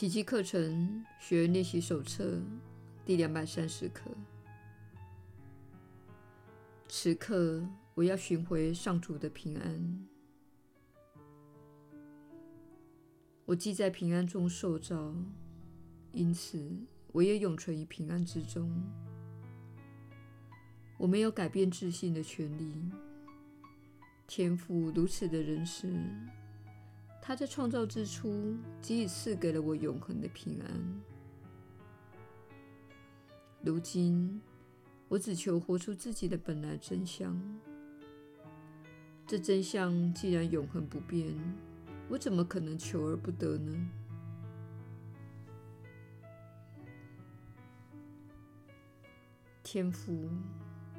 奇迹课程学员练习手册第两百三十课。此刻，我要寻回上主的平安。我既在平安中受造，因此我也永存于平安之中。我没有改变自信的权利。天父如此的仁慈，他在创造之初即已赐给了我永恒的平安。如今，我只求活出自己的本来真相。这真相既然永恒不变，我怎么可能求而不得呢？天父。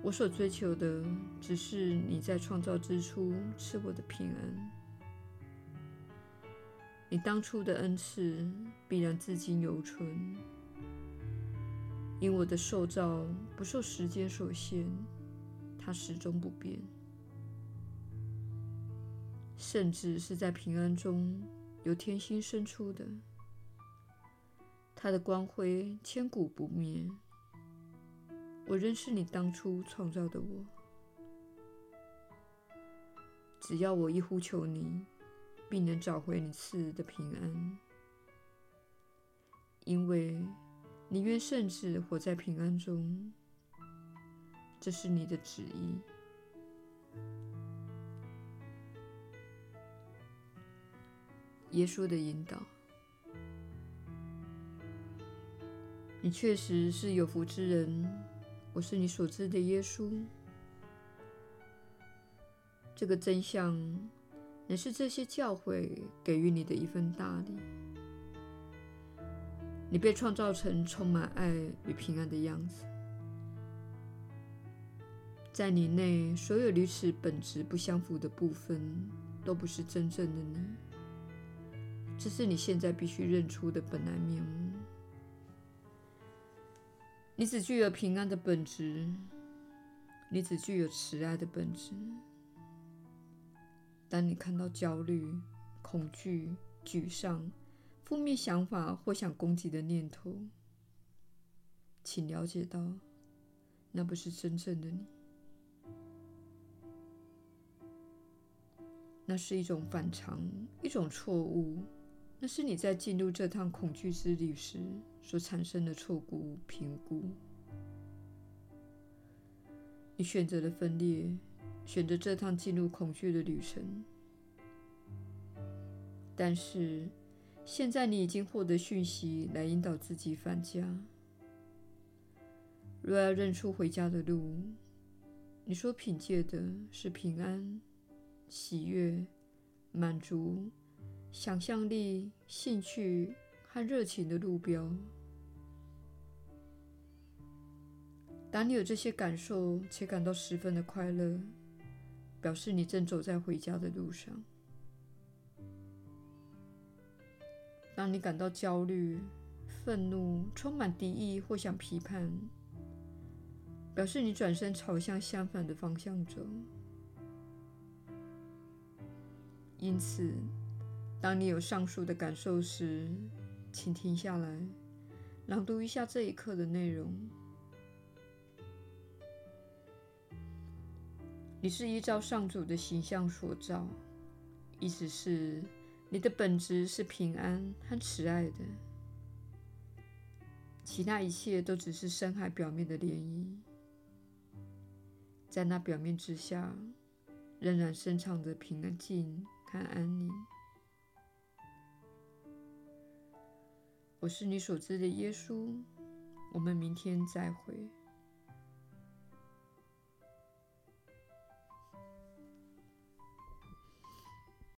我所追求的，只是你在创造之初赐我的平安。你当初的恩赐必然至今犹存，因我的受造不受时间所限，它始终不变，甚至是在平安中由天心生出的，它的光辉千古不灭。我仍是你当初创造的我，只要我一呼求你，必能找回你赐的平安，因为你愿圣子活在平安中，这是你的旨意。耶稣的引导，你确实是有福之人。我是你所知的耶稣。这个真相，乃是这些教诲给予你的一份大礼。你被创造成充满爱与平安的样子，在你内所有与此本质不相符的部分，都不是真正的你。这是你现在必须认出的本来面目。你只具有平安的本质，你只具有慈爱的本质。当你看到焦虑、恐惧、沮丧、负面想法或想攻击的念头，请了解到，那不是真正的你，那是一种反常，一种错误。那是你在进入这趟恐惧之旅时所产生的错误评估。你选择了分裂，选择这趟进入恐惧的旅程。但是，现在你已经获得讯息来引导自己返家。若要认出回家的路，你所凭借的是平安、喜悦、满足。想象力、兴趣和热情的路标。当你有这些感受且感到十分的快乐，表示你正走在回家的路上。当你感到焦虑、愤怒、充满敌意或想批判，表示你转身朝向相反的方向走。因此，当你有上述的感受时，请停下来，朗读一下这一课的内容。你是依照上主的形象所造，意思是你的本质是平安和慈爱的，其他一切都只是深海表面的涟漪，在那表面之下，仍然深藏着平静和安宁。我是你所知的耶稣，我们明天再会。